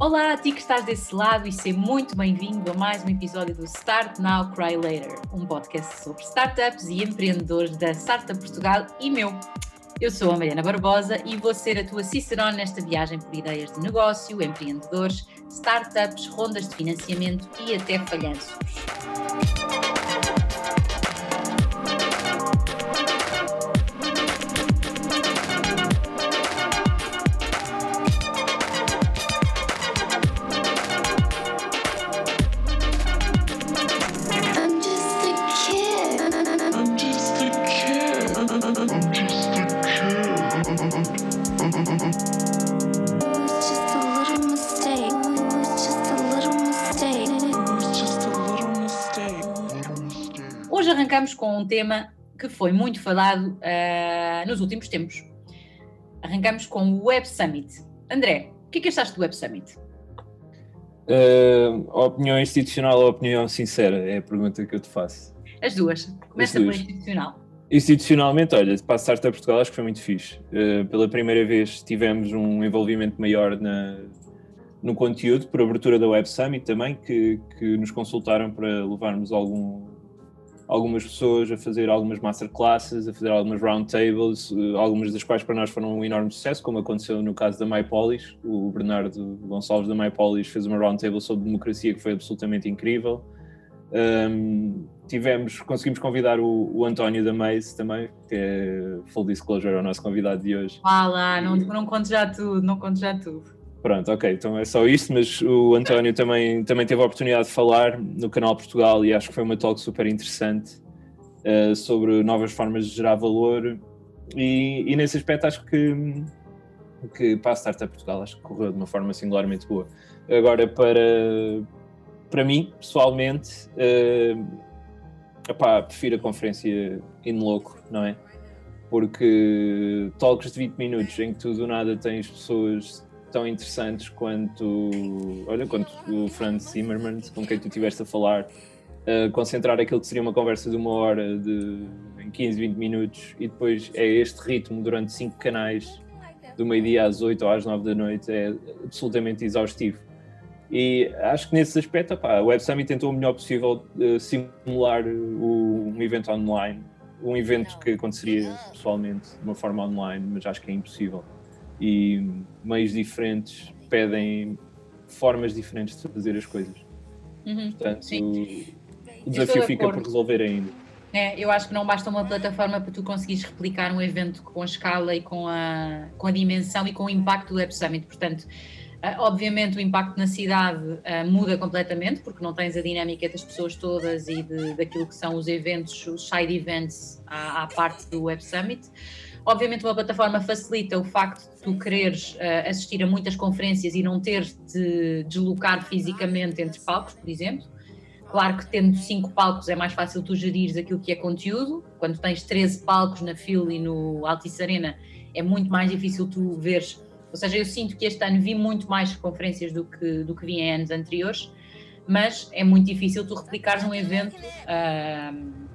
Olá a ti que estás desse lado e seja muito bem-vindo a mais um episódio do Start Now, Cry Later, um podcast sobre startups e empreendedores da Startup Portugal e meu. Eu sou a Mariana Barbosa e vou ser a tua cicerone nesta viagem por ideias de negócio, empreendedores, startups, rondas de financiamento e até falhanços. Tema que foi muito falado ah, nos últimos tempos. Arrancamos com o Web Summit. André, o que é que achaste do Web Summit? Uh, opinião institucional ou opinião sincera? É a pergunta que eu te faço. As duas. Começa As pela institucional. Institucionalmente, olha, para a Portugal acho que foi muito fixe. Uh, pela primeira vez tivemos um envolvimento maior na, no conteúdo, por abertura da Web Summit também, que, que nos consultaram para levarmos algum, algumas pessoas a fazer algumas masterclasses, a fazer algumas roundtables, uh, algumas das quais para nós foram um enorme sucesso, como aconteceu no caso da MyPolis. O Bernardo Gonçalves da MyPolis fez uma roundtable sobre democracia que foi absolutamente incrível. Um, tivemos, conseguimos convidar o, o António da Maze também, que é full disclosure, é o nosso convidado de hoje. Lá, não, não conto já tudo, não conto já tudo. Pronto, ok, então é só isto, mas o António também, também teve a oportunidade de falar no canal Portugal e acho que foi uma talk super interessante eh, sobre novas formas de gerar valor e, e nesse aspecto acho que, que para a Startup Portugal acho que correu de uma forma singularmente boa. Agora para, para mim, pessoalmente, epá, prefiro a conferência in loco, não é? Porque talks de 20 minutos em que tu do nada tens pessoas tão interessantes quanto, olha, quanto o Franz Zimmermann, com quem tu estiveste a falar, uh, concentrar aquilo que seria uma conversa de uma hora de, em 15, 20 minutos e depois é este ritmo durante cinco canais, do meio-dia às 8 ou às 9 da noite, é absolutamente exaustivo. E acho que nesse aspecto, opá, a Web Summit tentou o melhor possível uh, simular o, um evento online, um evento que aconteceria pessoalmente de uma forma online, mas acho que é impossível e meios diferentes pedem formas diferentes de fazer as coisas. Uhum. Portanto, Sim. o desafio de fica por resolver ainda. É, eu acho que não basta uma plataforma para tu conseguires replicar um evento com a escala e com a, com a dimensão e com o impacto do Web Summit. Portanto, ah, obviamente o impacto na cidade ah, muda completamente, porque não tens a dinâmica das pessoas todas e de, daquilo que são os eventos, os side events à, à parte do Web Summit. Obviamente uma plataforma facilita o facto de tu quereres ah, assistir a muitas conferências e não ter de deslocar fisicamente entre palcos, por exemplo. Claro que tendo cinco palcos é mais fácil tu gerires aquilo que é conteúdo. Quando tens 13 palcos na fila e no Altice Arena é muito mais difícil tu veres. Ou seja, eu sinto que este ano vi muito mais conferências do que, do que vi em anos anteriores, mas é muito difícil tu replicares um evento ah,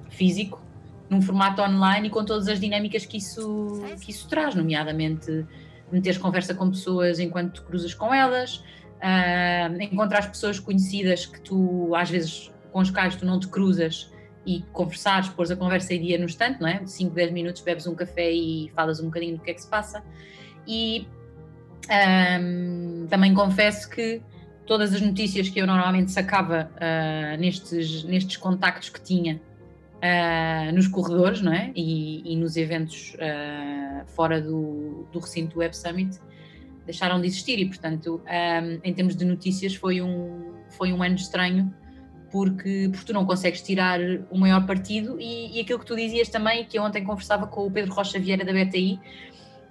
físico num formato online e com todas as dinâmicas que isso, que isso traz, nomeadamente meteres conversa com pessoas enquanto cruzas com elas, ah, encontrar pessoas conhecidas que tu, às vezes, com os quais tu não te cruzas e conversares, pôres a conversa em dia no instante, não é? 5, 10 minutos bebes um café e falas um bocadinho do que é que se passa. E ahm, também confesso que todas as notícias que eu normalmente sacava ah, nestes, nestes contactos que tinha ah, nos corredores, não é? E, e nos eventos ah, fora do, do recinto do Web Summit deixaram de existir. E, portanto, ahm, em termos de notícias, foi um, foi um ano estranho porque, porque tu não consegues tirar o maior partido. E, e aquilo que tu dizias também, que eu ontem conversava com o Pedro Rocha Vieira da BTI,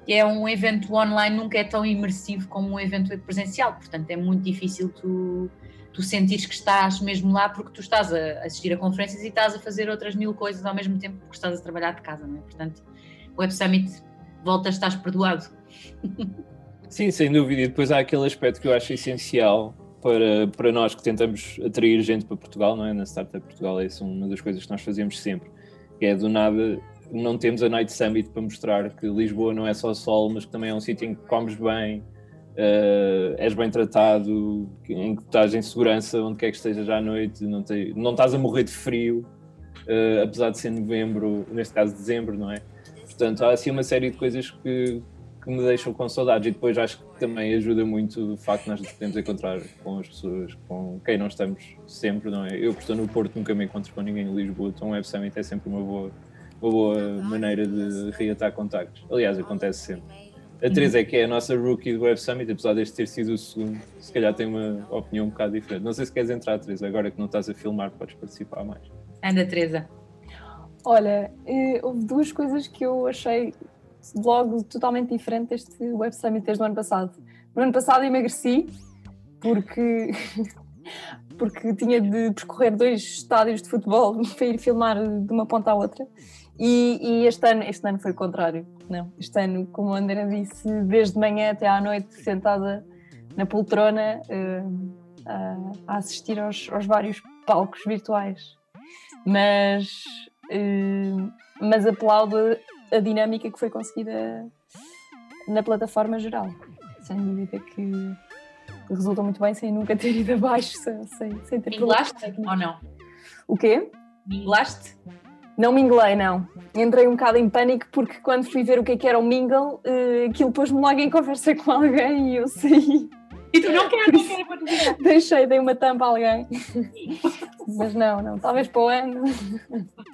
que é um evento online nunca é tão imersivo como um evento presencial, portanto é muito difícil tu, tu sentires que estás mesmo lá porque tu estás a assistir a conferências e estás a fazer outras mil coisas ao mesmo tempo porque estás a trabalhar de casa, não é? Portanto, o Web Summit volta, estás perdoado. Sim, sem dúvida. E depois há aquele aspecto que eu acho essencial para, para nós que tentamos atrair gente para Portugal, não é? Na Startup Portugal, essa é uma das coisas que nós fazemos sempre, que é do nada não temos a Night Summit para mostrar que Lisboa não é só sol, mas que também é um sítio em que comes bem, uh, és bem tratado, em que estás em segurança, onde quer que estejas à noite, não, te, não estás a morrer de frio, uh, apesar de ser novembro, neste caso dezembro, não é? Portanto, há assim uma série de coisas que, que me deixam com saudades e depois acho que também ajuda muito o facto de nós podemos encontrar com as pessoas com quem não estamos sempre, não é? Eu que estou no Porto nunca me encontro com ninguém em Lisboa, então o Web Summit é sempre uma boa, uma boa maneira de reatar contactos. Aliás, acontece sempre. A Teresa é que é a nossa rookie do Web Summit, apesar deste ter sido o segundo, se calhar tem uma opinião um bocado diferente. Não sei se queres entrar, Teresa, agora que não estás a filmar, podes participar mais. Anda, Teresa. Olha, eh, houve duas coisas que eu achei logo totalmente diferente deste Web Summit desde o ano passado. No ano passado emagreci porque, porque tinha de percorrer dois estádios de futebol para ir filmar de uma ponta à outra. E, e, este, ano, este ano foi o contrário. Não, este ano, como a Andrea disse, desde manhã até à noite, sentada na poltrona uh, uh, a assistir aos, aos, vários palcos virtuais. Mas, uh, mas aplaudo a dinâmica que foi conseguida na plataforma geral. Sem dúvida que resulta muito bem sem nunca ter ido abaixo, sem, sem ter Minglaste ou não? O quê? Minglaste? Não minglei, não. Entrei um bocado em pânico porque quando fui ver o que, é que era o mingle, uh, aquilo pôs-me logo em conversa com alguém e eu saí. E tu não queres, não queres? Deixei, dei uma tampa a alguém. Mas não, não, talvez para o ano.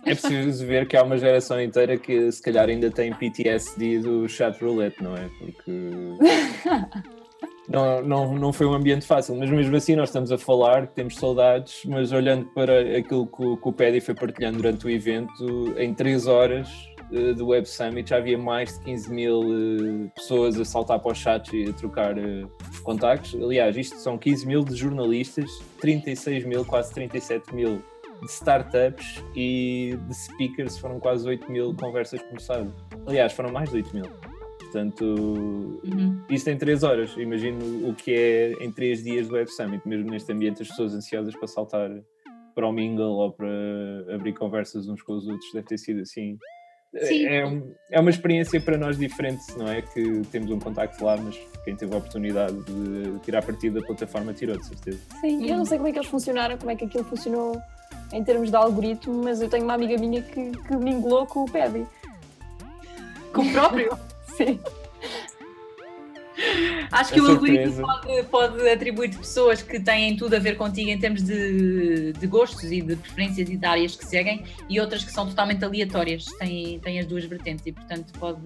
É preciso ver que há uma geração inteira que se calhar ainda tem PTSD do chat roulette, não é? Porque não, não, não foi um ambiente fácil, mas mesmo assim nós estamos a falar, temos saudades, mas olhando para aquilo que o, que o foi partilhando durante o evento, em 3 horas uh, do Web Summit já havia mais de 15 mil uh, pessoas a saltar para o chat e a trocar uh, contactos. Aliás, isto são 15 mil de jornalistas, 36 mil, quase 37 mil de startups e de speakers foram quase 8 mil conversas começadas. Aliás, foram mais de 8 mil. Portanto, uhum. isto em 3 horas. Imagino o que é em 3 dias do Web Summit, mesmo neste ambiente, as pessoas ansiosas para saltar para o mingle ou para abrir conversas uns com os outros. Deve ter sido assim. Sim. É, é uma experiência para nós diferente, não é? Que temos um contacto lá, mas quem teve a oportunidade de tirar partido da plataforma tirou, de certeza. Sim, eu não sei como é que eles funcionaram, como é que aquilo funcionou em termos de algoritmo, mas eu tenho uma amiga minha que, que minglou com o Paddy. Com o próprio? Sim. Acho que o algoritmo pode, pode atribuir pessoas que têm tudo a ver contigo em termos de, de, gostos e de preferências e de áreas que seguem e outras que são totalmente aleatórias, têm, têm as duas vertentes e portanto pode,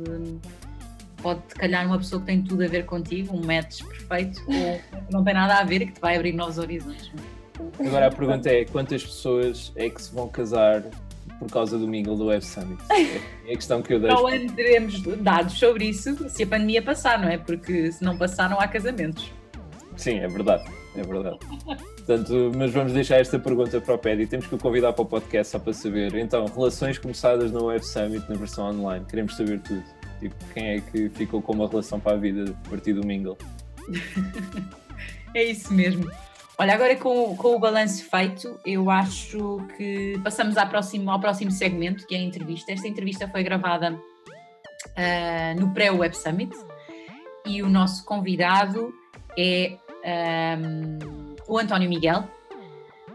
pode calhar uma pessoa que tem tudo a ver contigo, um match perfeito, ou não tem nada a ver e que te vai abrir novos horizontes. Agora a pergunta é quantas pessoas é que se vão casar por causa do Mingle do Web Summit? É a questão que eu deixo. Não teremos dados sobre isso se a pandemia passar, não é? Porque se não passar, não há casamentos. Sim, é verdade, é verdade. Portanto, mas vamos deixar esta pergunta para o Pedi. Temos que o convidar para o podcast só para saber. Então, relações começadas no Web Summit na versão online. Queremos saber tudo. Tipo, quem é que ficou com uma relação para a vida a partir do Mingle? é isso mesmo. Olha, agora com, com o balanço feito, eu acho que passamos ao próximo, segmento, que é a entrevista. Esta entrevista foi gravada uh, no pré-Web Summit e o nosso convidado é um, o António Miguel,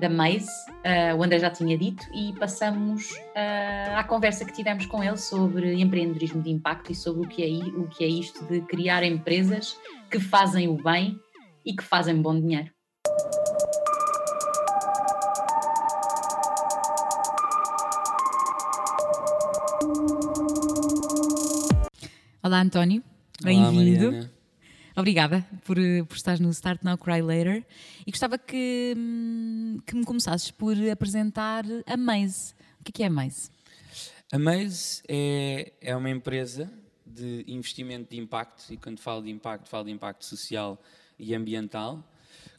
da Maze, uh, o André já tinha dito, e passamos uh, à conversa que tivemos com ele sobre empreendedorismo de impacto e sobre o que é, o que é isto de criar empresas que fazem o bem e que fazem bom dinheiro. Olá, António. Bem-vindo. Obrigada por, por estar no Start Now Cry Later. E gostava que, hum, que me começasses por apresentar a Maze. O que é, que é a Maze? A Maze é, é uma empresa de investimento de impacto, e quando falo de impacto, falo de impacto social e ambiental,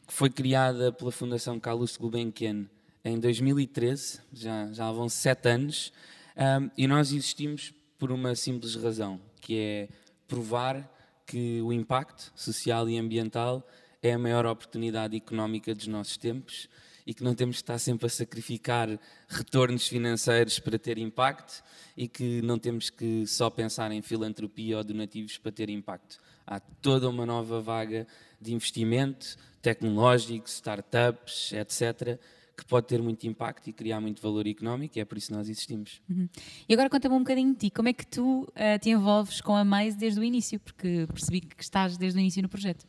que foi criada pela Fundação Carlos Gulbenkian em 2013, já, já vão sete anos, um, e nós existimos por uma simples razão, que é provar que o impacto social e ambiental é a maior oportunidade económica dos nossos tempos e que não temos que estar sempre a sacrificar retornos financeiros para ter impacto e que não temos que só pensar em filantropia ou donativos para ter impacto. há toda uma nova vaga de investimento tecnológico, startups, etc., que pode ter muito impacto e criar muito valor económico, e é por isso que nós existimos. E agora conta-me um bocadinho de ti. Como é que tu ah, te envolves com a Mais desde o início? Porque percebi que estás desde o início no projeto.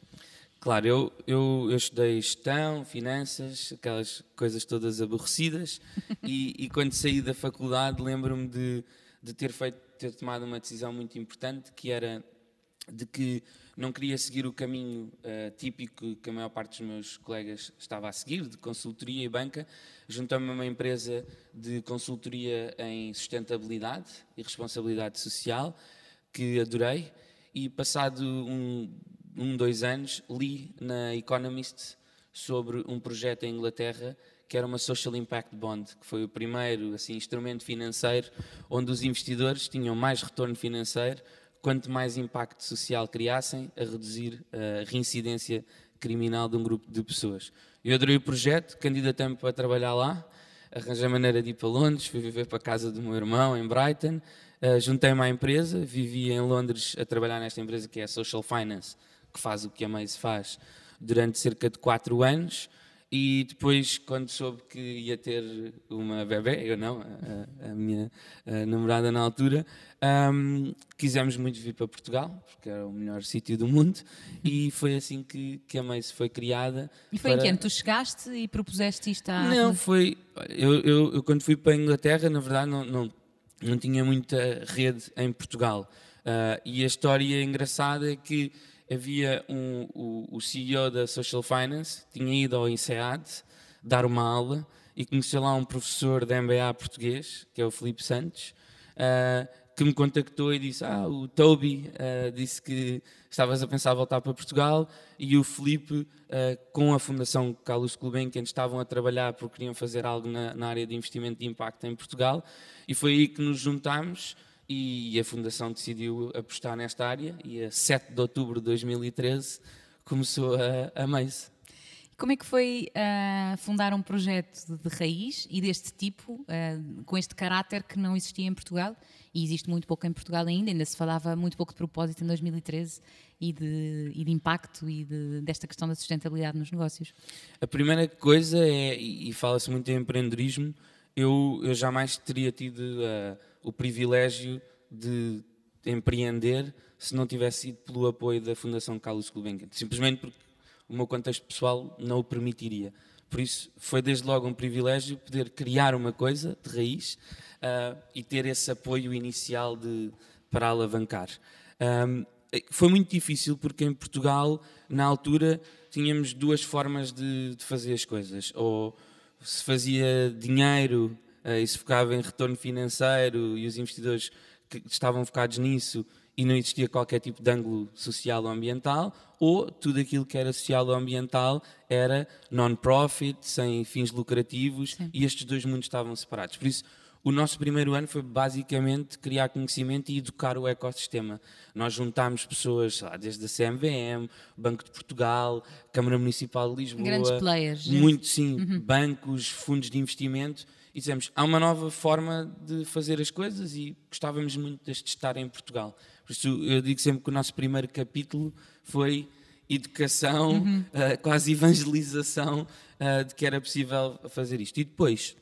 Claro, eu, eu, eu estudei gestão, finanças, aquelas coisas todas aborrecidas, e, e quando saí da faculdade lembro-me de, de ter feito, ter tomado uma decisão muito importante, que era de que não queria seguir o caminho eh, típico que a maior parte dos meus colegas estava a seguir, de consultoria e banca. Juntei-me a uma empresa de consultoria em sustentabilidade e responsabilidade social, que adorei, e passado um, um, dois anos, li na Economist sobre um projeto em Inglaterra que era uma Social Impact Bond, que foi o primeiro assim, instrumento financeiro onde os investidores tinham mais retorno financeiro quanto mais impacto social criassem a reduzir a reincidência criminal de um grupo de pessoas. Eu adorei o projeto, candidatei-me para trabalhar lá, arranjei maneira de ir para Londres, fui viver para a casa do meu irmão em Brighton, uh, juntei-me à empresa, vivi em Londres a trabalhar nesta empresa que é a Social Finance, que faz o que a Maze faz, durante cerca de quatro anos. E depois, quando soube que ia ter uma bebê, eu não, a, a minha a namorada na altura, um, quisemos muito vir para Portugal, porque era o melhor sítio do mundo, e foi assim que, que a Mace foi criada. E foi para... em que ano? Tu chegaste e propuseste isto à... Não, foi. Eu, eu, eu, quando fui para a Inglaterra, na verdade, não, não, não tinha muita rede em Portugal. Uh, e a história engraçada é que havia um, o, o CEO da Social Finance, tinha ido ao INSEAD dar uma aula e conheceu lá um professor da MBA português, que é o Felipe Santos, uh, que me contactou e disse: Ah, o Toby uh, disse que estavas a pensar voltar para Portugal e o Felipe, uh, com a Fundação Carlos Gulbenkian, estavam a trabalhar porque queriam fazer algo na, na área de investimento de impacto em Portugal e foi aí que nos juntámos e a Fundação decidiu apostar nesta área e a 7 de outubro de 2013 começou a, a Maze. Como é que foi uh, fundar um projeto de raiz e deste tipo, uh, com este caráter que não existia em Portugal? E existe muito pouco em Portugal ainda, ainda se falava muito pouco de propósito em 2013 e de, e de impacto e de, desta questão da sustentabilidade nos negócios. A primeira coisa é, e, fala-se muito em empreendedorismo, eu, eu jamais teria tido uh, o privilégio de empreender se não tivesse sido pelo apoio da Fundação Carlos Gulbenkian. Simplesmente porque o meu contexto pessoal não o permitiria. Por isso, foi desde logo um privilégio poder criar uma coisa de raiz uh, e ter esse apoio inicial de, para alavancar. Um, foi muito difícil porque em Portugal, na altura, tínhamos duas formas de, de fazer as coisas. Ou se fazia dinheiro uh, e se focava em retorno financeiro e os investidores que estavam focados nisso e não existia qualquer tipo de ângulo social ou ambiental, ou tudo aquilo que era social ou ambiental era non-profit, sem fins lucrativos, Sim. e estes dois mundos estavam separados. Por isso, o nosso primeiro ano foi basicamente criar conhecimento e educar o ecossistema. Nós juntámos pessoas, lá, desde a CMVM, Banco de Portugal, Câmara Municipal de Lisboa. Grandes players. Muito, sim. Uhum. Bancos, fundos de investimento e dissemos, há uma nova forma de fazer as coisas e gostávamos muito deste estar em Portugal. Por isso eu digo sempre que o nosso primeiro capítulo foi educação, uhum. uh, quase evangelização uh, de que era possível fazer isto. E depois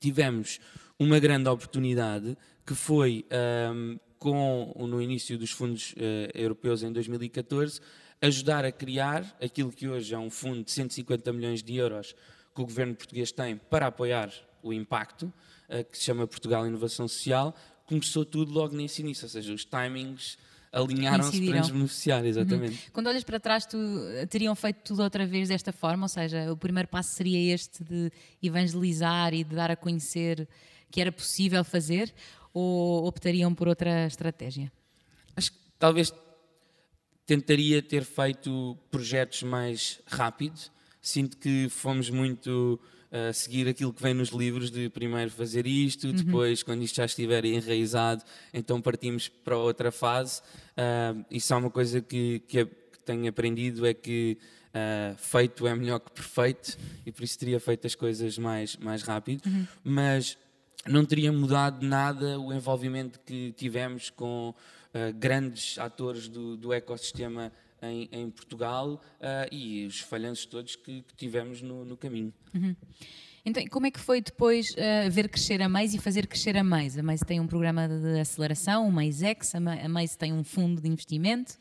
tivemos uma grande oportunidade que foi um, ehm, com no início dos fundos uh, europeus em 2014 ajudar a criar aquilo que hoje é um fundo de 150 milhões de euros que o governo português tem para apoiar o impacto, uh, que se chama Portugal Inovação Social, começou tudo logo nesse início, ou seja, os timings alinharam-se para nos beneficiar, exatamente. Uhum. Quando olhas para trás, tu eh, teriam feito tudo outra vez desta forma, ou seja, o primeiro passo seria este de evangelizar e de dar a conhecer que era possível fazer, ou optariam por outra estratégia? Acho que talvez tentaria ter feito projetos mais rápidos. Sinto que fomos muito uh, seguir aquilo que vem nos livros de primeiro fazer isto, uhum. depois, quando isto já estiver enraizado, então partimos para outra fase. Uh, isso é uma coisa que, que, que tenho aprendido, é que uh, feito é melhor que perfeito, e por isso teria feito as coisas mais, mais rápido. Uhum. Mas não teria mudado nada o envolvimento que tivemos com uh, grandes atores do, do ecossistema em, em Portugal uh, e os falhanços todos que, que tivemos no, no caminho. Então, como é que foi depois uh, ver crescer a Mais e fazer crescer a Mais? A Mais tem um programa de aceleração, o MaisX, a Ma- a Mais tem um fundo de investimento,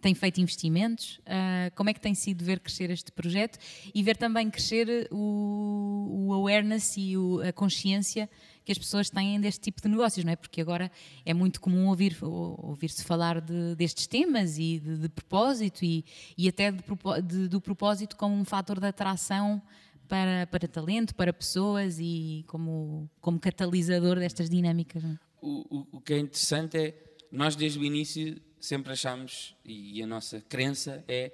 tem feito investimentos. Uh, como é que tem sido ver crescer este projeto e ver também crescer o, o awareness e o- a consciência que as pessoas têm deste tipo de negócios, não é? Porque agora é muito comum ouvir, ou- ouvir-se falar de- destes temas e de, de propósito e, e até de do propósito como um fator de atração para, para talento, para pessoas e como, como catalisador destas dinâmicas. é? O, o- o que é interessante é, nós desde o início sempre achamos, e a nossa crença é,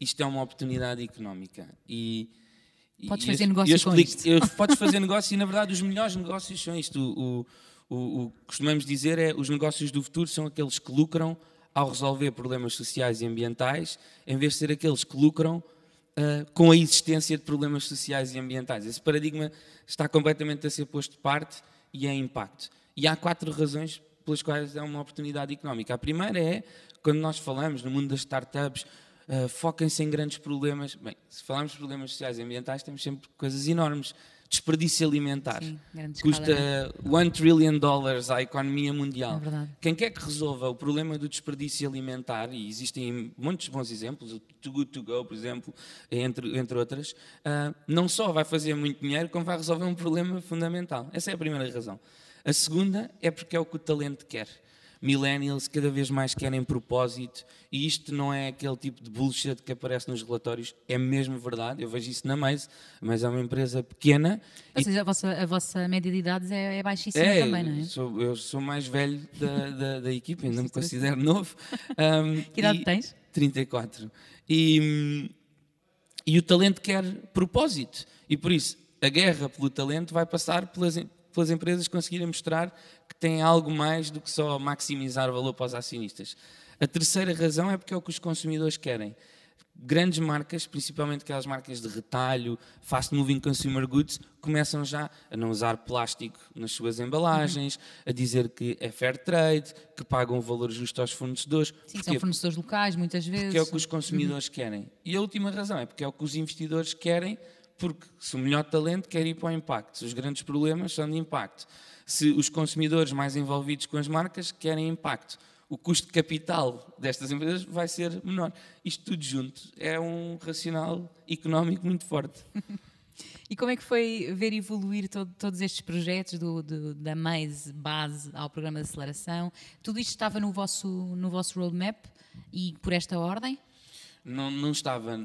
isto é uma oportunidade económica. E, Podes e fazer eu- negócio eu com explico- isto. eu- podes fazer negócio e, na verdade, os melhores negócios são isto. O, o, o, o que costumamos dizer é, os negócios do futuro são aqueles que lucram ao resolver problemas sociais e ambientais, em vez de ser aqueles que lucram ah, com a existência de problemas sociais e ambientais. Esse paradigma está completamente a ser posto de parte e é impacto. E há quatro razões pelas quais é uma oportunidade económica. A primeira é, quando nós falamos no mundo das startups, ah, foquem-se em grandes problemas. Bem, se falarmos de problemas sociais e ambientais, temos sempre coisas enormes. Desperdício alimentar. Sim, Custa escala, 1 trillion dólares à economia mundial. É. Quem quer que resolva o problema do desperdício alimentar, e existem muitos bons exemplos, o Too Good To Go, por exemplo, entre, entre outras, ah, não só vai fazer muito dinheiro, como vai resolver um problema fundamental. Essa é a primeira razão. A segunda é porque é o que o talento quer. Millennials cada vez mais querem propósito e isto não é aquele tipo de bullshit que aparece nos relatórios, é mesmo verdade. Eu vejo isso na Maze, mas é uma empresa pequena Ou seja, a vossa, a vossa média de idades é, é baixíssima é, também, não é? Sou, eu sou mais velho da, da, da equipa, ainda me considero novo. Um, Que idade e- tens? 34. E, e o talento quer propósito. E por isso, a guerra pelo talento vai passar pelas, pelas empresas conseguirem mostrar que têm algo mais do que só maximizar valor para os acionistas. A terceira razão é porque é o que os consumidores querem. Grandes marcas, principalmente aquelas marcas de retalho, fast moving consumer goods, começam já a não usar plástico nas suas embalagens, a dizer que é fair trade, que pagam o valor justo aos fornecedores. Sim, são fornecedores locais, muitas vezes. Porque é o que os consumidores querem. E a última razão é porque é o que os investidores querem, porque se o melhor talento quer ir para o impacto, os grandes problemas são de impacto, se os consumidores mais envolvidos com as marcas querem impacto, o custo de capital destas empresas vai ser menor. Isto tudo junto é um racional económico muito forte. E como é que foi ver evoluir todo- todos estes projetos, do, do- da mais base ao programa de aceleração? Tudo isto estava no vosso, no vosso roadmap e por esta ordem? Não, não estava,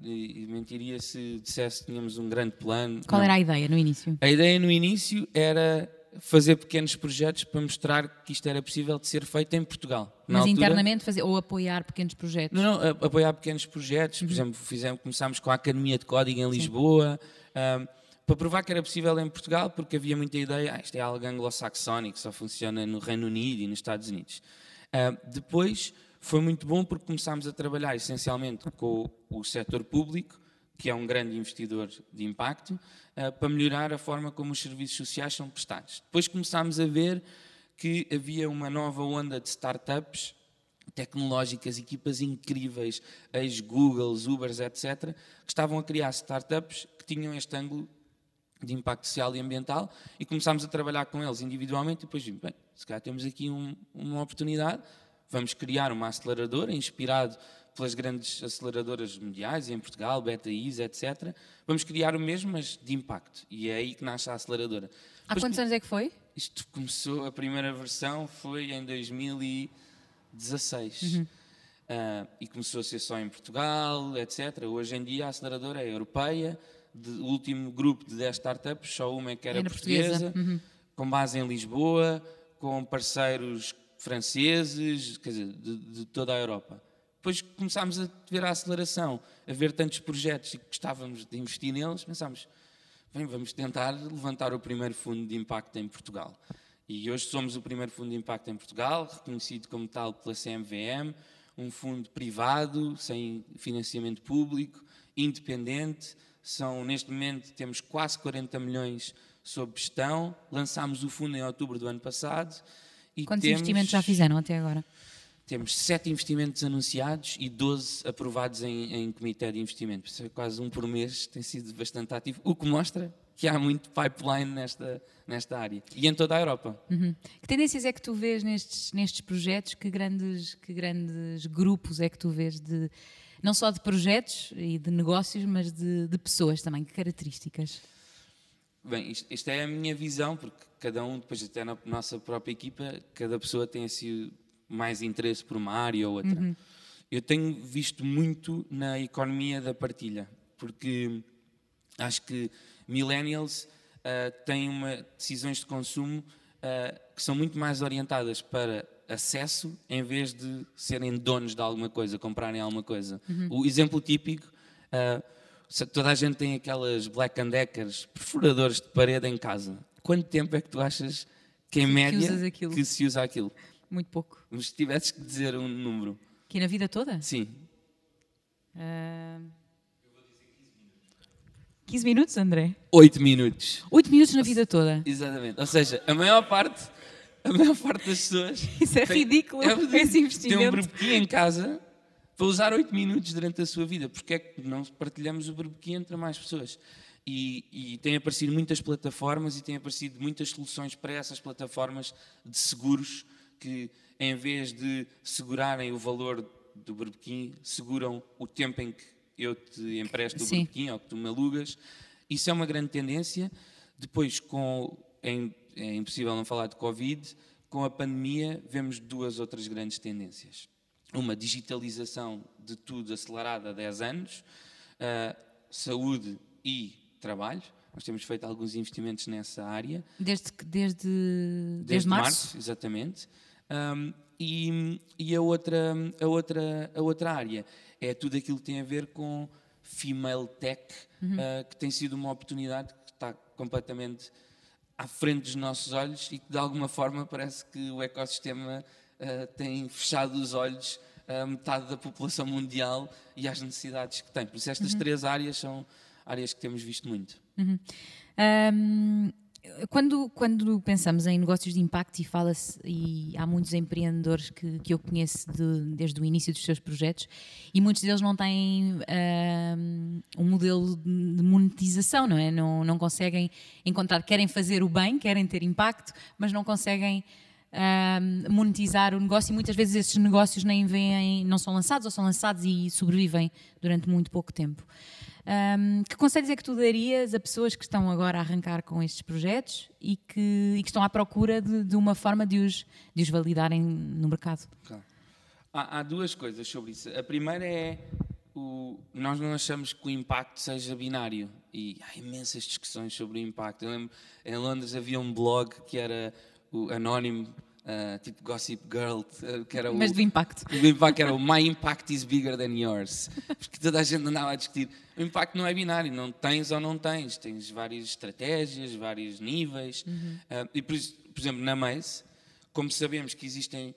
mentiria se dissesse que tínhamos um grande plano. Qual Não. era a ideia no início? A ideia no início era fazer pequenos projetos para mostrar que isto era possível de ser feito em Portugal. Na Mas altura- internamente fazer, ou apoiar pequenos projetos? Não, não, apoiar pequenos projetos. Uhum. Por exemplo, fizemos, começámos com a Academia de Código em Lisboa, ahm, para provar que era possível em Portugal, porque havia muita ideia, ah, isto é algo anglo-saxónico, só funciona no Reino Unido e nos Estados Unidos. Depois foi muito bom porque começámos a trabalhar essencialmente com o, o setor público, que é um grande investidor de impacto, ah, para melhorar a forma como os serviços sociais são prestados. Depois começámos a ver que havia uma nova onda de startups tecnológicas, equipas incríveis, ex-Googles, Ubers, etc., que estavam a criar startups que tinham este ângulo de impacto social e ambiental e começámos a trabalhar com eles individualmente e depois vimos, bem, se calhar temos aqui um- uma oportunidade, vamos criar uma aceleradora inspirado pelas grandes aceleradoras mundiais em Portugal, BetaIs, etc. Vamos criar o mesmo, mas de impacto. E é aí que nasce a aceleradora. Há Depois quantos anos é que foi? isto começou, a primeira versão foi em 2016. Ah, e começou a ser só em Portugal, etc. Hoje em dia a aceleradora é europeia. De- o último grupo de 10 startups, só uma é que era, Era portuguesa. portuguesa, com base em Lisboa, com parceiros franceses, quer dizer, de, de toda a Europa. Depois começámos a ver a aceleração, a ver tantos projetos e gostávamos de investir neles, pensámos, bem, vamos tentar levantar o primeiro fundo de impacto em Portugal. E hoje somos o primeiro fundo de impacto em Portugal, reconhecido como tal pela CMVM, um fundo privado, sem financiamento público, independente. São, neste momento, temos quase 40 milhões sob gestão, lançámos o fundo em outubro do ano passado. E Quantos temos, investimentos já fizeram até agora? Temos sete investimentos anunciados e 12 aprovados em, em comitê de investimento. Isso é quase um por mês, tem sido bastante ativo, o que mostra que há muito pipeline nesta, nesta área e em toda a Europa. Uhum. Que tendências é que tu vês nestes, nestes projetos? Que grandes, que grandes grupos é que tu vês de não só de projetos e de negócios, mas de, de pessoas também? Que características? Bem, isto, isto é a minha visão, porque cada um, depois até na nossa própria equipa, cada pessoa tem assim mais interesse por uma área ou outra. Eu tenho visto muito na economia da partilha, porque acho que millennials ah, têm uma, decisões de consumo ah, que são muito mais orientadas para acesso em vez de serem donos de alguma coisa, comprarem alguma coisa. O exemplo típico, se toda a gente tem aquelas Black and Deckers, perfuradores de parede em casa. Quanto tempo é que tu achas que em média aquilo? que se usa aquilo? Muito pouco. Mas se tivesses que dizer um número, Aqui na vida toda? sim, Ah, 15 minutos, André? 8 minutos. 8 minutos na vida toda. Exatamente. Ou seja, a maior parte, a maior parte das pessoas. Isso é tem- ridículo, ridículo. esse Tem um investimento. berbequim em casa para usar 8 minutos durante a sua vida. Porque é que não partilhamos o berbequim entre mais pessoas? E, e têm aparecido muitas plataformas e têm aparecido muitas soluções para essas plataformas de seguros que, em vez de segurarem o valor do berbequim, seguram o tempo em que eu te empresto o Sim. berbequim ou que tu me alugas. Isso é uma grande tendência. Depois, com, é, é impossível não falar de Covid, com a pandemia vemos duas outras grandes tendências. Uma, digitalização de tudo acelerada há 10 anos, ah, saúde e trabalho. Nós temos feito alguns investimentos nessa área. Desde, que- desde, desde, março? exatamente. Ahm, e e a, outra, a, outra, a outra área é tudo aquilo que tem a ver com female tech, Uhum. ah, que tem sido uma oportunidade que está completamente à frente dos nossos olhos e que de alguma forma parece que o ecossistema ah, tem fechado os olhos a metade da população mundial e às necessidades que tem. Por isso Uhum. estas três áreas são áreas que temos visto muito. Hum, quando, quando pensamos em negócios de impacto e fala-se, e há muitos empreendedores que, que eu conheço de- desde o início dos seus projetos, e muitos deles não têm hum, um modelo de de monetização, não é? Não, não conseguem encontrar, querem fazer o bem, querem ter impacto, mas não conseguem hum, monetizar o negócio e muitas vezes esses negócios nem vêm, não são lançados ou são lançados e sobrevivem durante muito pouco tempo. Um, que conselhos é que tu darias a pessoas que estão agora a arrancar com estes projetos e que, e que estão à procura de, de uma forma de os, de os validarem no mercado? Há, há duas coisas sobre isso. A primeira é o, nós não achamos que o impacto seja binário e há imensas discussões sobre o impacto. Eu lembro, em Londres havia um blog que era o anónimo, ah, tipo Gossip Girl, ah, que era o, Mas do impacto. o impacto era o My impact is bigger than yours. Porque toda a gente andava a discutir. O impacto não é binário, não tens ou não tens. Tens várias estratégias, vários níveis. Ah, e, por, por exemplo, na Maze, como sabemos que existem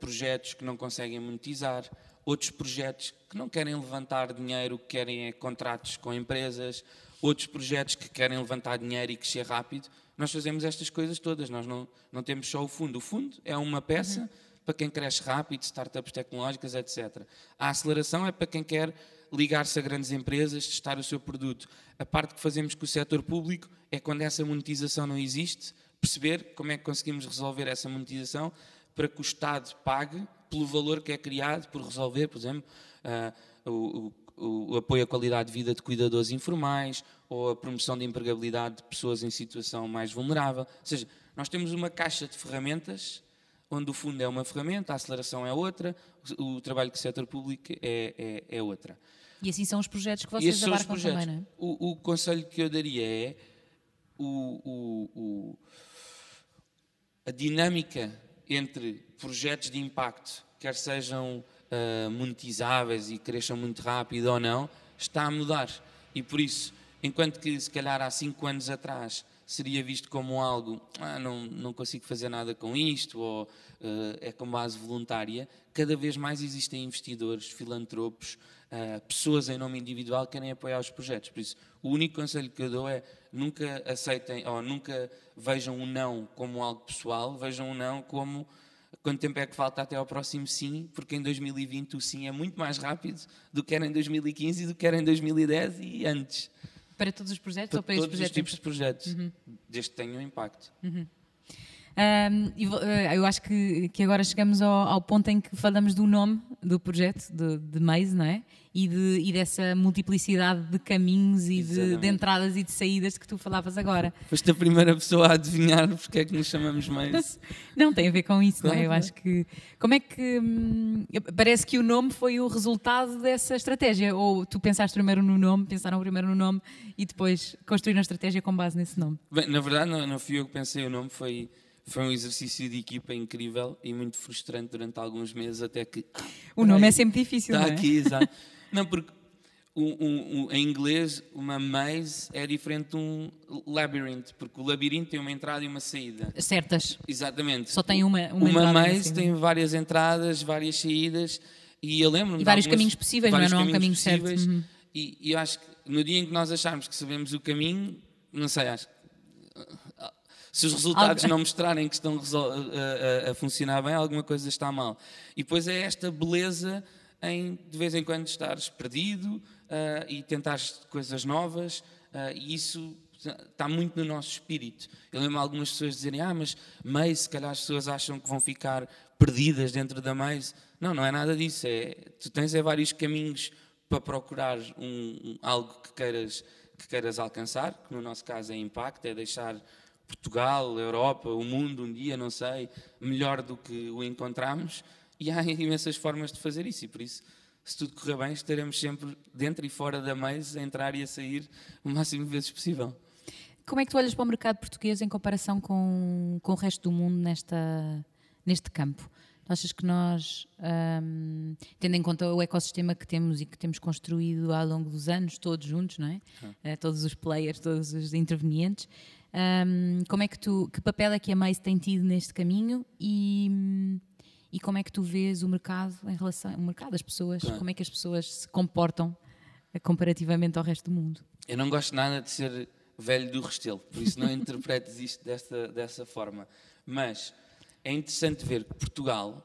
projetos que não conseguem monetizar, outros projetos que não querem levantar dinheiro, que querem é contratos com empresas, outros projetos que querem levantar dinheiro e crescer rápido, nós fazemos estas coisas todas. Nós não, não temos só o fundo. O fundo é uma peça para quem cresce rápido, startups tecnológicas, etc. A aceleração é para quem quer ligar-se a grandes empresas, testar o seu produto. A parte que fazemos com o setor público é quando essa monetização não existe, perceber como é que conseguimos resolver essa monetização para que o Estado pague pelo valor que é criado por resolver, por exemplo, ah, o, o- apoio à qualidade de vida de cuidadores informais ou a promoção da empregabilidade de pessoas em situação mais vulnerável. Ou seja, nós temos uma caixa de ferramentas onde o fundo é uma ferramenta, a aceleração é outra, o, trabalho com o setor público é, é, é outra. E assim são os projetos que vocês abarcam projetos. também, não é? o, o conselho que eu daria é o- o- a dinâmica entre projetos de impacto, quer sejam ah, monetizáveis e cresçam muito rápido ou não, está a mudar. E por isso, enquanto que se calhar há cinco anos atrás seria visto como algo, ah, não, não consigo fazer nada com isto, ou eh, é com base voluntária, cada vez mais existem investidores, filantropos, ah, pessoas em nome individual que querem apoiar os projetos. Por isso, o único conselho que eu dou é nunca aceitem, ou nunca vejam o não como algo pessoal, vejam o não como quanto tempo é que falta até ao próximo sim, porque em 2020 o sim é muito mais rápido do que era em 2015 e do que era em 2010 e antes. Para todos os projetos Para ou para todos os projetos? tipos de projetos, desde que tenham impacto. Ahm, e vo- eh, eu acho que, que agora chegamos ao, ao ponto em que falamos do nome do projeto, de, de Maze, não é? E, de, e dessa multiplicidade de caminhos e de, de entradas e de saídas que tu falavas agora. Foste a primeira pessoa a adivinhar porque é que nos chamamos Maze. Não, tem a ver com isso, não é? Claro, Eu claro. acho que. Como é que. hum, parece que o nome foi o resultado dessa estratégia. Ou tu pensaste primeiro no nome, pensaram primeiro no nome e depois construíram a estratégia com base nesse nome. Bem, na verdade, não, não fui eu que pensei o nome, foi, foi um exercício de equipa incrível e muito frustrante durante alguns meses, até que. O nome é sempre difícil, Está não é? aqui, exato. Não, porque o- o- o- em inglês, uma maze é diferente de um labyrinth, porque o labirinto tem uma entrada e uma saída. Certas. Exatamente. Só tem uma- uma Uma entrada uma maze tem várias entradas, várias saídas, e eu lembro-me E vários algumas- caminhos possíveis, não é? vários Não há um caminho certo. possíveis, Uhum. E, e eu acho que no dia em que nós acharmos que sabemos o caminho, não sei, acho que se os resultados Algo- não mostrarem que estão a, a- a funcionar bem, alguma coisa está mal. E depois é esta beleza em de vez em quando estares perdido ah, e tentares coisas novas, ah, e isso está muito no nosso espírito. Eu lembro algumas pessoas dizerem: Ah, mas Maze, se calhar as pessoas acham que vão ficar perdidas dentro da Maze. Não, não é nada disso. É, tu tens é, vários caminhos para procurar um- um- algo que queiras, que queiras alcançar, que no nosso caso é impacto, é deixar Portugal, a Europa, o mundo um dia, não sei, melhor do que o encontramos. E há imensas formas de fazer isso, e por isso, se tudo correr bem, estaremos sempre dentro e fora da mesa, a entrar e a sair o máximo de vezes possível. Como é que tu olhas para o mercado português em comparação com, com o resto do mundo nesta, neste campo? Achas que nós, hum, tendo em conta o ecossistema que temos e que temos construído ao longo dos anos, todos juntos, não é? Eh, todos os players, todos os intervenientes, hum, como é que tu, que papel é que a Mace tem tido neste caminho e, hum, e como é que tu vês o mercado em relação o mercado, as pessoas, Claro. como é que as pessoas se comportam eh, comparativamente ao resto do mundo? Eu não gosto nada de ser velho do Restelo, por isso não interpretes isto desta, dessa forma. Mas é interessante ver que Portugal,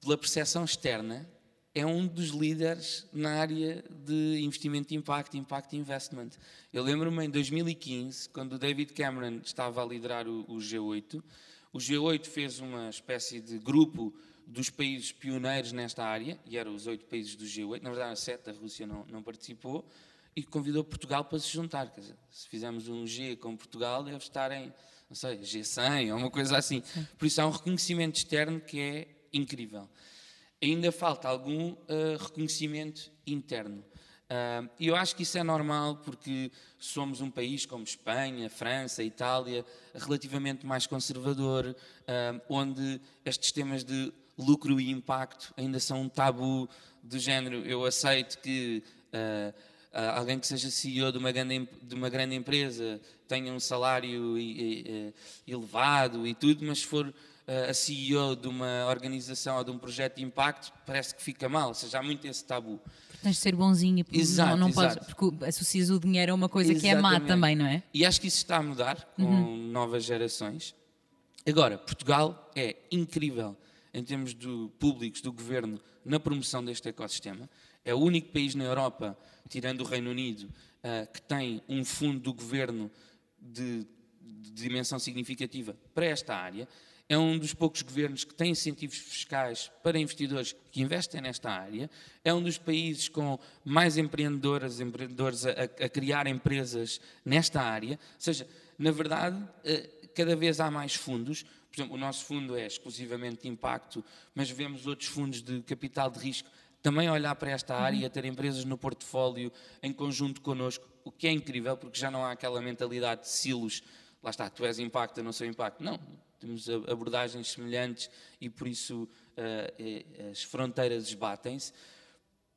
pela percepção externa, é um dos líderes na área de investimento de impacto, impact investment. Eu lembro-me em 2015, quando o David Cameron estava a liderar o, o G8, o G8 fez uma espécie de grupo dos países pioneiros nesta área, e eram os oito países do G8, na verdade, sete, a Rússia não, não participou, e convidou Portugal para se juntar. Quer dizer, se fizermos um G com Portugal, deve estar em, não sei, G100 ou uma coisa assim. Por isso há um reconhecimento externo que é incrível. Ainda falta algum ah, reconhecimento interno. E eu acho que isso é normal porque somos um país como Espanha, França, Itália, relativamente mais conservador, onde estes temas de lucro e impacto ainda são um tabu do género. Eu aceito que ah, ah, alguém que seja CEO de uma grande, de uma grande empresa tenha um salário elevado e tudo, mas se for ah, a CEO de uma organização ou de um projeto de impacto, parece que fica mal. Ou seja, há muito esse tabu. Tens de ser bonzinho, porque Exato, não, não podes, porque associas o dinheiro a uma coisa que é má Exatamente. também, não é? E acho que isso está a mudar com novas gerações. Agora, Portugal é incrível em termos de públicos, do governo, na promoção deste ecossistema. É o único país na Europa, tirando o Reino Unido, ah, que tem um fundo do governo de, de dimensão significativa para esta área. É um dos poucos governos que tem incentivos fiscais para investidores que investem nesta área. É um dos países com mais empreendedoras, empreendedores a, a- criar empresas nesta área. Ou seja, na verdade, eh, cada vez há mais fundos. Por exemplo, o nosso fundo é exclusivamente de impacto, mas vemos outros fundos de capital de risco também olhar para esta área ter empresas no portfólio em conjunto connosco, o que é incrível, porque já não há aquela mentalidade de silos. Lá está, tu és impacto, eu não sou impacto. Não, temos abordagens semelhantes e por isso eh, as fronteiras esbatem-se.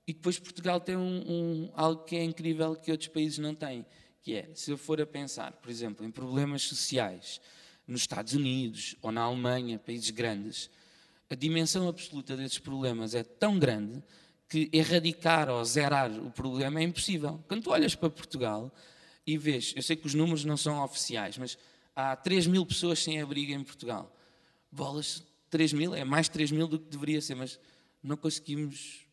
E depois Portugal tem um, um- algo que é incrível que outros países não têm, que é, se eu for a pensar, por exemplo, em problemas sociais nos Estados Unidos ou na Alemanha, países grandes, a dimensão absoluta desses problemas é tão grande que erradicar ou zerar o problema é impossível. Quando tu olhas para Portugal e vês, eu sei que os números não são oficiais, mas há 3 mil pessoas sem abrigo em Portugal. Bolas, 3 mil, é mais 3 mil do que deveria ser, mas não conseguimos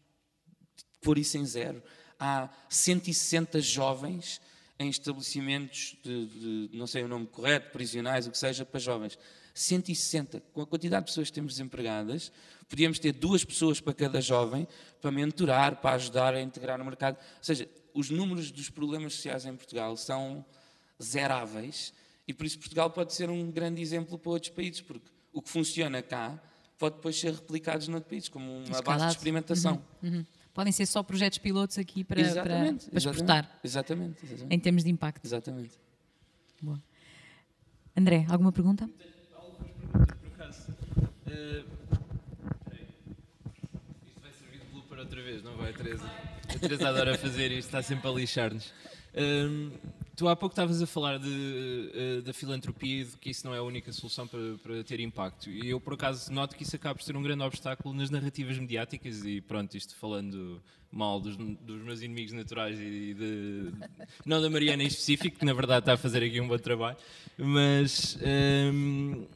pôr isso em zero. Há 160 jovens em estabelecimentos de, de, não sei o nome correto, prisionais, o que seja, para jovens. 160. Com a quantidade de pessoas que temos desempregadas, podíamos ter duas pessoas para cada jovem para mentorar, para ajudar a integrar no mercado. Ou seja, os números dos problemas sociais em Portugal são zeráveis e por isso Portugal pode ser um grande exemplo para outros países, porque o que funciona cá pode depois ser replicado noutros países, como uma base de Escalado. experimentação. Uhum. Podem ser só projetos pilotos aqui para, para, Exatamente, para exportar, exatamente, exatamente, exatamente. em termos de impacto. exatamente. André, alguma pergunta? por acaso. Eh, isto vai servir de blooper outra vez, não vai, Teresa? A Teresa adora fazer isto, está sempre a lixar-nos. Hum, tu há pouco estavas a falar de, eh, da filantropia e de que isso não é a única solução para, para ter impacto. E eu, por acaso, noto que isso acaba por ser um grande obstáculo nas narrativas mediáticas e pronto, isto falando mal dos, dos meus inimigos naturais e de, não da Mariana em específico, que na verdade está a fazer aqui um bom trabalho, mas hum,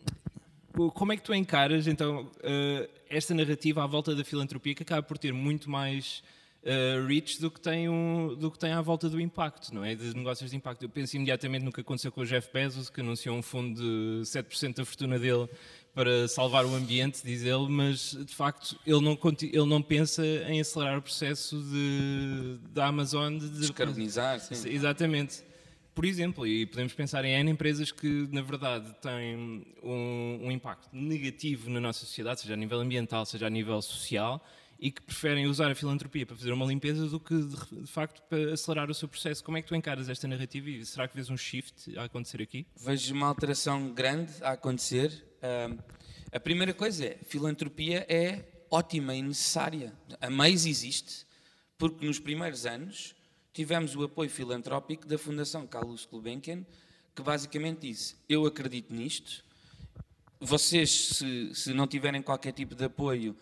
como é que tu encaras então eh, esta narrativa à volta da filantropia que acaba por ter muito mais eh, reach do que, tem um, do que tem à volta do impacto, não é? De negócios de impacto. Eu penso imediatamente no que aconteceu com o Jeff Bezos, que anunciou um fundo de 7% da fortuna dele para salvar o ambiente, diz ele, mas de facto ele não, ele não pensa em acelerar o processo de, da Amazon de, de Descarbonizar, sim. Exatamente. Por exemplo, e podemos pensar em N empresas que, na verdade, têm um, um impacto negativo na nossa sociedade, seja a nível ambiental, seja a nível social, e que preferem usar a filantropia para fazer uma limpeza do que, de, de facto, para acelerar o seu processo. Como é que tu encaras esta narrativa e será que vês um shift a acontecer aqui? Vejo uma alteração grande a acontecer. A primeira coisa é, filantropia é ótima e necessária. A mais existe porque nos primeiros anos tivemos o apoio filantrópico da Fundação Carlos Gulbenkian, que basicamente disse, eu acredito nisto, vocês, se, se não tiverem qualquer tipo de apoio,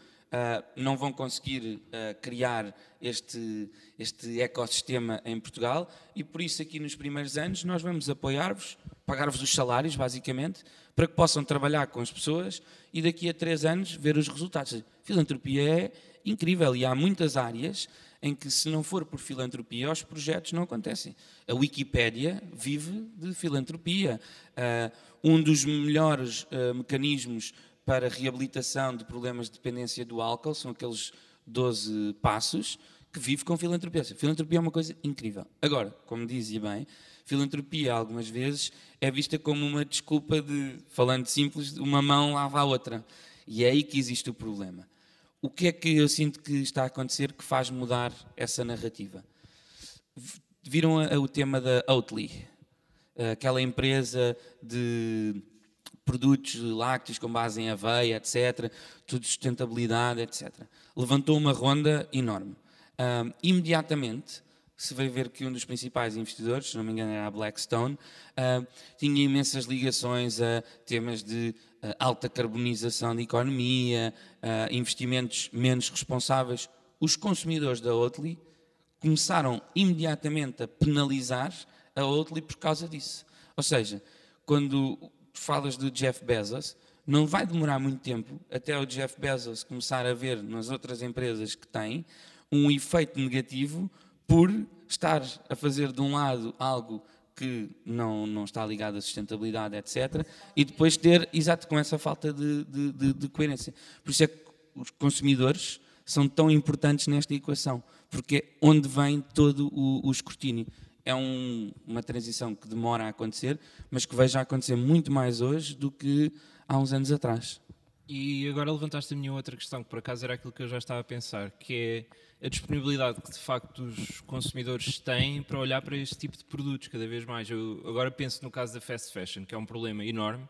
não vão conseguir ah, criar este, este ecossistema em Portugal e por isso aqui nos primeiros anos nós vamos apoiar-vos, pagar-vos os salários basicamente, para que possam trabalhar com as pessoas e daqui a três anos ver os resultados. Filantropia é incrível e há muitas áreas em que se não for por filantropia os projetos não acontecem. A Wikipédia vive de filantropia. Ah, um dos melhores ah, mecanismos para reabilitação de problemas de dependência do álcool são aqueles 12 passos que vive com filantropia. Filantropia é uma coisa incrível. Agora, como dizia bem, filantropia algumas vezes é vista como uma desculpa de, falando simples, uma mão lava a outra. E é aí que existe o problema. O que é que eu sinto que está a acontecer que faz mudar essa narrativa? Viram o tema da Oatly? Aquela empresa de produtos lácteos com base em aveia, etc., tudo de sustentabilidade, etc. Levantou uma ronda enorme. Ahm, imediatamente se veio ver que um dos principais investidores, se não me engano era a Blackstone, ah, tinha imensas ligações a temas de ah, alta carbonização da economia, ah, investimentos menos responsáveis. Os consumidores da Oatly começaram imediatamente a penalizar a Oatly por causa disso. Ou seja, quando falas do Jeff Bezos, não vai demorar muito tempo até o Jeff Bezos começar a ver nas outras empresas que tem um efeito negativo por estar a fazer de um lado algo que não, não está ligado à sustentabilidade, etc., e depois ter, exato, com essa falta de, de, de- de coerência. Por isso é que os consumidores são tão importantes nesta equação, porque é onde vem todo o, o escrutínio. É um- uma transição que demora a acontecer, mas que vejo a acontecer muito mais hoje do que há uns anos atrás. E agora levantaste a minha outra questão, que por acaso era aquilo que eu já estava a pensar, que é a disponibilidade que de facto os consumidores têm para olhar para este tipo de produtos cada vez mais. Eu agora penso no caso da fast fashion, que é um problema enorme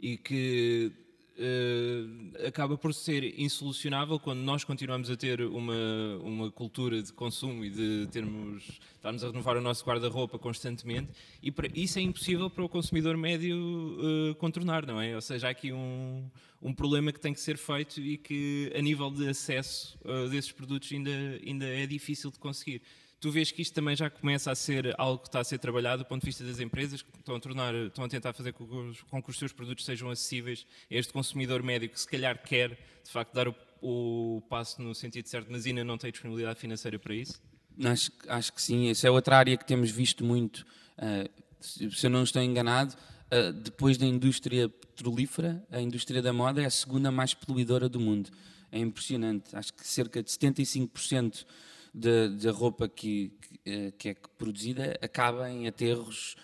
e que eh, acaba por ser insolucionável quando nós continuamos a ter uma, uma cultura de consumo e de termos estarmos a renovar o nosso guarda-roupa constantemente e para, isso é impossível para o consumidor médio eh, contornar, não é? Ou seja, há aqui um, um problema que tem que ser feito e que a nível de acesso eh, desses produtos ainda, ainda é difícil de conseguir. Tu vês que isto também já começa a ser algo que está a ser trabalhado do ponto de vista das empresas, que estão a, tornar, estão a tentar fazer com que, os, com que os seus produtos sejam acessíveis a este consumidor médio que se calhar quer, de facto, dar o, o passo no sentido certo, mas ainda não tem disponibilidade financeira para isso? Acho, acho que sim. Essa é outra área que temos visto muito. Uh, se, eu não estou enganado, uh, depois da indústria petrolífera, a indústria da moda é a segunda mais poluidora do mundo. É impressionante. Acho que cerca de 75% da, da roupa que, que, eh, que, é produzida acaba em aterros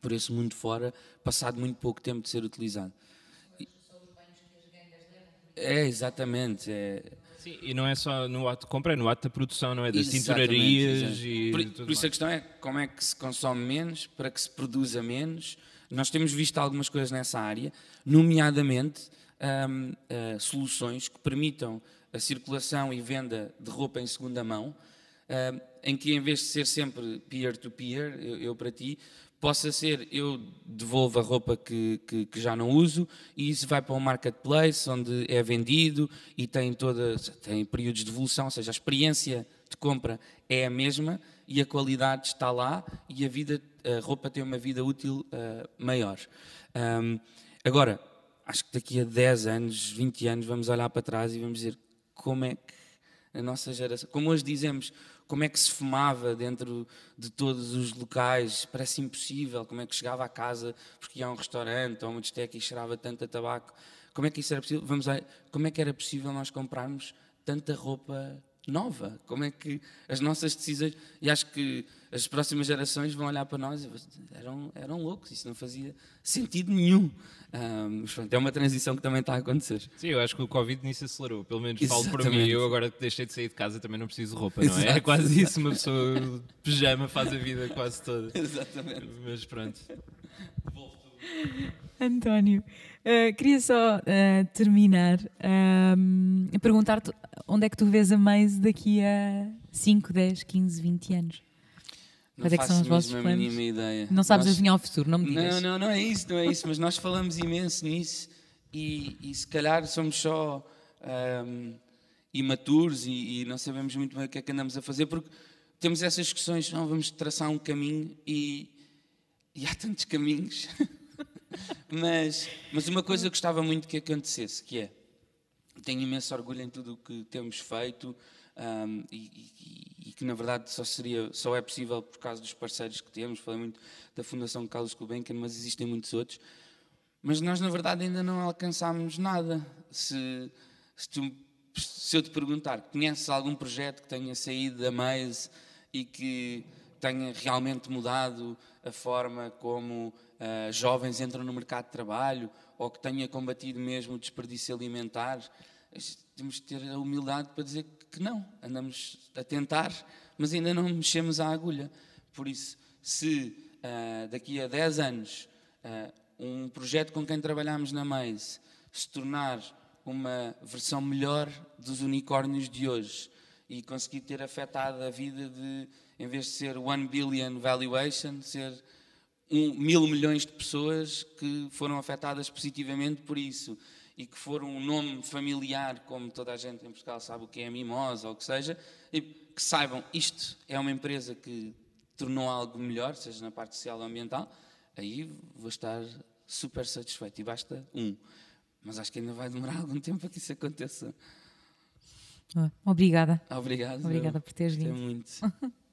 por esse mundo fora, passado muito pouco tempo de ser utilizado. É, exatamente. É... Sim, e não é só no ato de compra, é no ato da produção, não é? Das tinturarias e. Por, por isso a questão é como é que se consome menos para que se produza menos. Nós temos visto algumas coisas nessa área, nomeadamente eh, soluções que permitam a circulação e venda de roupa em segunda mão, uh, em que em vez de ser sempre peer-to-peer, -peer, eu, eu, para ti, possa ser eu devolvo a roupa que, que, que, já não uso e isso vai para um marketplace onde é vendido e tem toda tem períodos de evolução, ou seja, a experiência de compra é a mesma e a qualidade está lá e a vida a roupa tem uma vida útil uh, maior. Um, agora, acho que daqui a 10 anos, 20 anos, vamos olhar para trás e vamos dizer como é que a nossa geração, como hoje dizemos, como é que se fumava dentro de todos os locais, parece impossível, como é que chegava a casa porque ia a um restaurante ou uma discoteca e cheirava tanto a tabaco, como é que isso era possível? Vamos lá, como é que era possível nós comprarmos tanta roupa nova? Como é que as nossas decisões, e acho que as próximas gerações vão olhar para nós e eram, eram loucos, isso não fazia sentido nenhum. Um, é uma transição que também está a acontecer. Sim, eu acho que o Covid nisso acelerou. Pelo menos Exatamente. falo para mim. Eu agora que deixei de sair de casa também não preciso de roupa, não é? Exato. É quase isso. Uma pessoa de pijama faz a vida quase toda. Exatamente. Mas pronto. António, uh, queria só uh, terminar uh, a perguntar-te onde é que tu vês a mais daqui a 5, 10, 15, 20 anos? Quais é que são os vossos planos? Ideia. Não sabes nós... adivinhar o futuro, não me digas. Não, não, não é isso, não é isso, mas nós falamos imenso nisso e, e se calhar somos só um, imaturos e, e, não sabemos muito bem o que é que andamos a fazer porque temos essas discussões, não, vamos traçar um caminho e, e há tantos caminhos. mas, mas uma coisa eu gostava muito que acontecesse, que é, tenho imenso orgulho em tudo o que temos feito, um, e, e, e, que na verdade só seria só é possível por causa dos parceiros que temos. Falei muito da Fundação Carlos Gulbenkian, mas existem muitos outros. Mas nós na verdade ainda não alcançámos nada. Se, se, tu, se eu te perguntar, conheces algum projeto que tenha saído da Maze e que tenha realmente mudado a forma como uh, jovens entram no mercado de trabalho ou que tenha combatido mesmo o desperdício alimentar, temos de ter a humildade para dizer que não, andamos a tentar, mas ainda não mexemos a agulha. Por isso, se uh, daqui a 10 anos uh, um projeto com quem trabalhamos na Maze se tornar uma versão melhor dos unicórnios de hoje e conseguir ter afetado a vida de, em vez de ser 1 billion valuation, ser um, mil milhões de pessoas que foram afetadas positivamente por isso e que for um nome familiar, como toda a gente em Portugal sabe o que é a Mimosa ou o que seja, e que saibam isto é uma empresa que tornou algo melhor, seja na parte social ou ambiental, aí vou estar super satisfeito. E basta um. Mas acho que ainda vai demorar algum tempo para que isso aconteça. Obrigada. Obrigado. Obrigada por teres vindo. muito.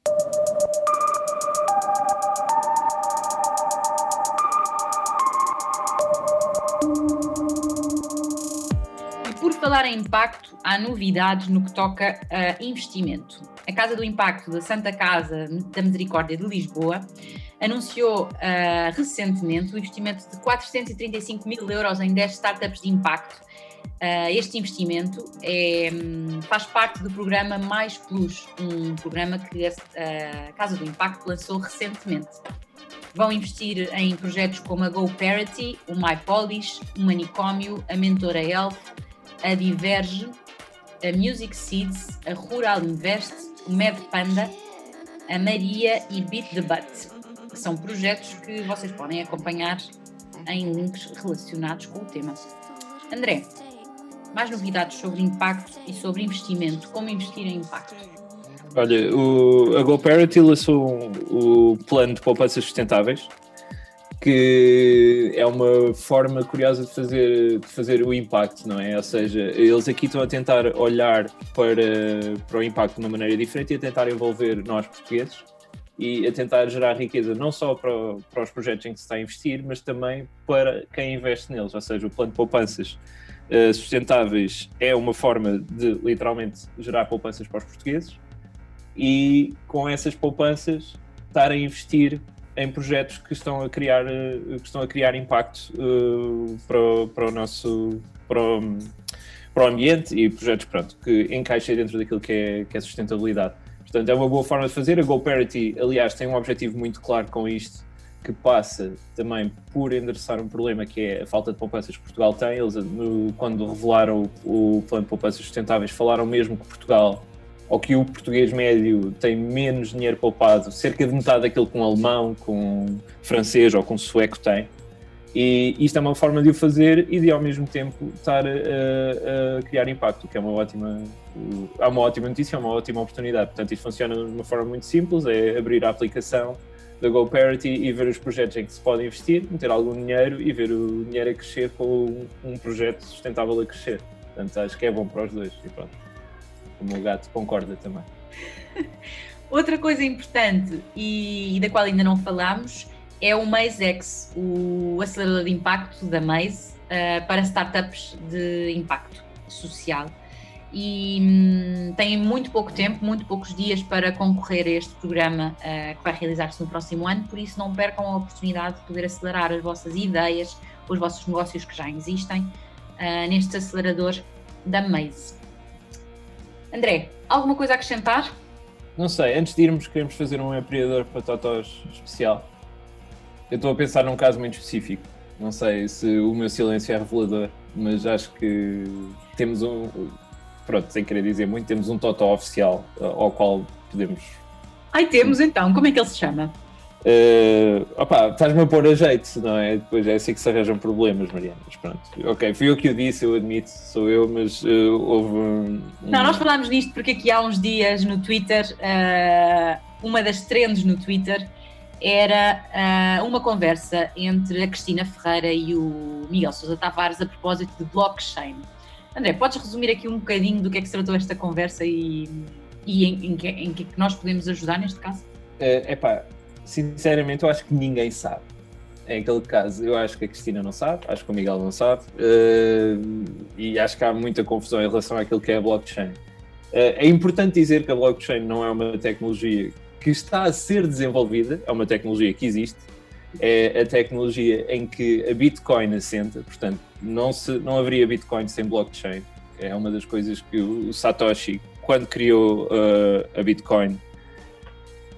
falar em impacto, há novidades no que toca a investimento. A Casa do Impacto da Santa Casa da Misericórdia de Lisboa anunciou ah, recentemente o investimento de 435 mil euros em 10 startups de impacto. Ah, este investimento é, hum, faz parte do programa Mais Plus, um programa que a a Casa do Impacto lançou recentemente. Vão investir em projetos como a GoParity, o MyPolish, o Manicômio, a Mentora Health, a Diverge, a Music Seeds, a Rural Invest, o Med Panda, a Maria e Beat the Butt. São projetos que vocês podem acompanhar em links relacionados com o tema. André, mais novidades sobre impacto e sobre investimento, como investir em impacto. Olha, o, a GoParity lançou o plano de poupanças sustentáveis, que é uma forma curiosa de fazer, de fazer o impacto, não é? Ou seja, eles aqui estão a tentar olhar para, para o impacto de uma maneira diferente e a tentar envolver nós portugueses e a tentar gerar riqueza não só para, para os projetos em que se está a investir, mas também para quem investe neles. Ou seja, o plano de poupanças eh, sustentáveis é uma forma de literalmente gerar poupanças para os portugueses e com essas poupanças estar a investir em projetos que estão a criar, eh, que estão a criar impacto eh, para, para o nosso para o, para o ambiente e projetos pronto, que encaixem dentro daquilo que é, que é sustentabilidade. Portanto, é uma boa forma de fazer. A GoParity, aliás, tem um objetivo muito claro com isto, que passa também por endereçar um problema que é a falta de poupanças que Portugal tem. Eles, no- quando revelaram o, o plano de poupanças sustentáveis, falaram mesmo que Portugal, ou que o português médio tem menos dinheiro poupado, cerca de metade daquilo que um alemão, com francês ou com sueco tem. E isto é uma forma de o fazer e de ao mesmo tempo estar a, a- criar impacto, que é uma ótima, é uma ótima notícia, é uma ótima oportunidade. Portanto, isto funciona de uma forma muito simples, é abrir a aplicação da GoParity e ver os projetos em que se pode investir, meter algum dinheiro e ver o dinheiro a crescer com um projeto sustentável a crescer. Portanto, acho que é bom para os dois. E pronto. Gato concorda também. Outra coisa importante e, da qual ainda não falámos é o MazeX, o acelerador de impacto da Maze eh, para startups de impacto social. E hum, têm muito pouco tempo, muito poucos dias para concorrer a este programa eh, que vai realizar-se no próximo ano, por isso não percam a oportunidade de poder acelerar as vossas ideias, os vossos negócios que já existem eh, neste acelerador da Maze. André, alguma coisa a acrescentar? Não sei, antes de irmos, queremos fazer um empreendedor para Totós especial. Eu estou a pensar num caso muito específico. Não sei se o meu silêncio é revelador, mas acho que temos um. Pronto, sem querer dizer muito, temos um Totó oficial uh, ao qual podemos. Ai, temos então, como é que ele se chama? Uh, opá, estás-me a pôr a jeito, não é? Depois é assim que se arranjam problemas, Mariana. Mas pronto, ok, fui eu que o disse, eu admito, sou eu, mas uh, houve um. Não, nós falámos nisto porque aqui há uns dias no Twitter, ah, uma das trends no Twitter era ah, uma conversa entre a Cristina Ferreira e o Miguel Sousa Tavares a propósito de blockchain. André, podes resumir aqui um bocadinho do que é que se tratou esta conversa e, e em, em que, em que nós podemos ajudar neste caso? É epá, sinceramente, eu acho que ninguém sabe. É aquele caso, eu acho que a Cristina não sabe, acho que o Miguel não sabe, eh, e acho que há muita confusão em relação àquilo que é a blockchain. Eh, é importante dizer que a blockchain não é uma tecnologia que está a ser desenvolvida, é uma tecnologia que existe, é a tecnologia em que a Bitcoin assenta, portanto, não, se, não haveria Bitcoin sem blockchain. É uma das coisas que o Satoshi, quando criou eh, a Bitcoin,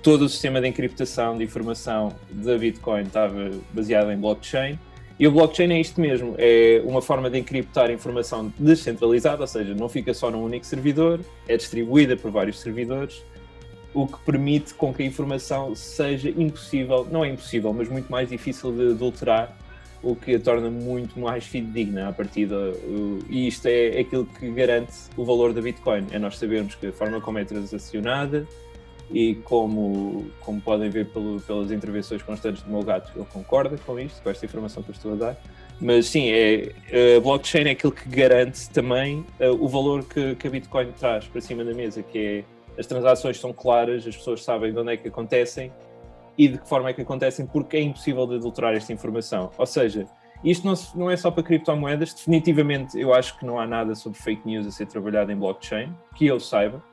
todo o sistema de encriptação de informação da Bitcoin estava baseado em blockchain. E o blockchain é isto mesmo, é uma forma de encriptar informação descentralizada, ou seja, não fica só num único servidor, é distribuída por vários servidores, o que permite com que a informação seja impossível, não é impossível, mas muito mais difícil de adulterar, o que a torna muito mais fidedigna a partida. E isto é aquilo que garante o valor da Bitcoin, é nós sabermos que a forma como é transacionada, e como, como podem ver pelo, pelas intervenções constantes do meu gato, ele concorda com isto, com esta informação que eu estou a dar. Mas sim, é, a blockchain é aquilo que garante também uh, o valor que, que a Bitcoin traz para cima da mesa, que é as transações são claras, as pessoas sabem de onde é que acontecem e de que forma é que acontecem, porque é impossível de adulterar esta informação. Ou seja, isto não, não é só para criptomoedas, definitivamente eu acho que não há nada sobre fake news a ser trabalhado em blockchain, que eu saiba,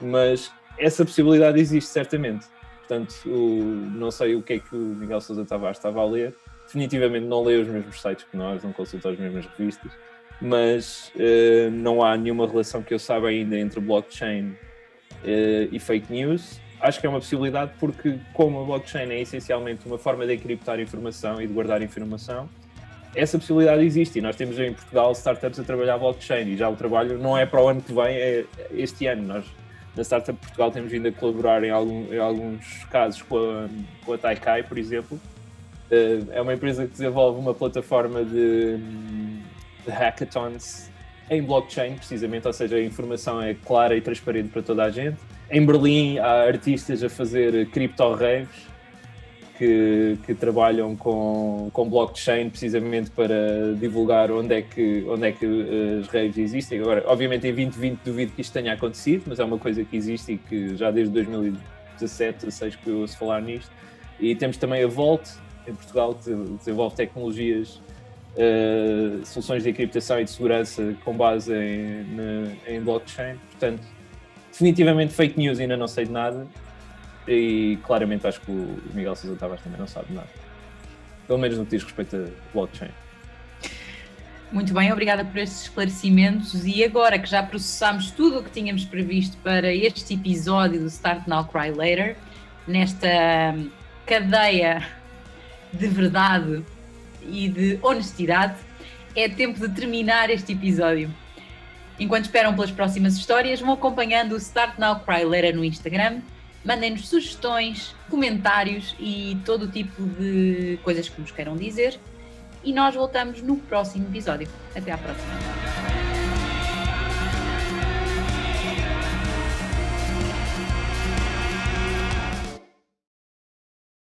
mas essa possibilidade existe certamente. Portanto, o- não sei o que é que o Miguel Sousa Tavares estava a ler. Definitivamente não lê os mesmos sites que nós, não consulta as mesmas revistas, mas eh, não há nenhuma relação que eu saiba ainda entre blockchain eh, e fake news. Acho que é uma possibilidade porque, como a blockchain é essencialmente uma forma de encriptar informação e de guardar informação, essa possibilidade existe e nós temos em Portugal startups a trabalhar blockchain e já o trabalho não é para o ano que vem, é este ano. Nós na Startup Portugal temos vindo a colaborar em, algum- em alguns casos com a, com a Taikai, por exemplo. Eh, É uma empresa que desenvolve uma plataforma de, de hackathons em blockchain, precisamente, ou seja, a informação é clara e transparente para toda a gente. Em Berlim há artistas a fazer cripto raves que, que trabalham com, com blockchain precisamente para divulgar onde é que, onde é que eh, as raves existem. Agora, obviamente, em 2020 duvido que isto tenha acontecido, mas é uma coisa que existe e que já desde 2017, 16 que eu ouço falar nisto. E temos também a Volt, em Portugal, que desenvolve tecnologias, eh, soluções de encriptação e de segurança com base em, em blockchain. Portanto, definitivamente fake news ainda não sei de nada e claramente acho que o Miguel Sousa Tavares também não sabe nada. Pelo menos no que diz respeito a blockchain. Muito bem, obrigada por estes esclarecimentos. E agora que já processámos tudo o que tínhamos previsto para este episódio do Start Now Cry Later, nesta hum, cadeia de verdade e de honestidade, é tempo de terminar este episódio. Enquanto esperam pelas próximas histórias, vão acompanhando o Start Now Cry Later no Instagram. Mandem-nos sugestões, comentários e todo o tipo de coisas que nos queiram dizer. E nós voltamos no próximo episódio. Até à próxima.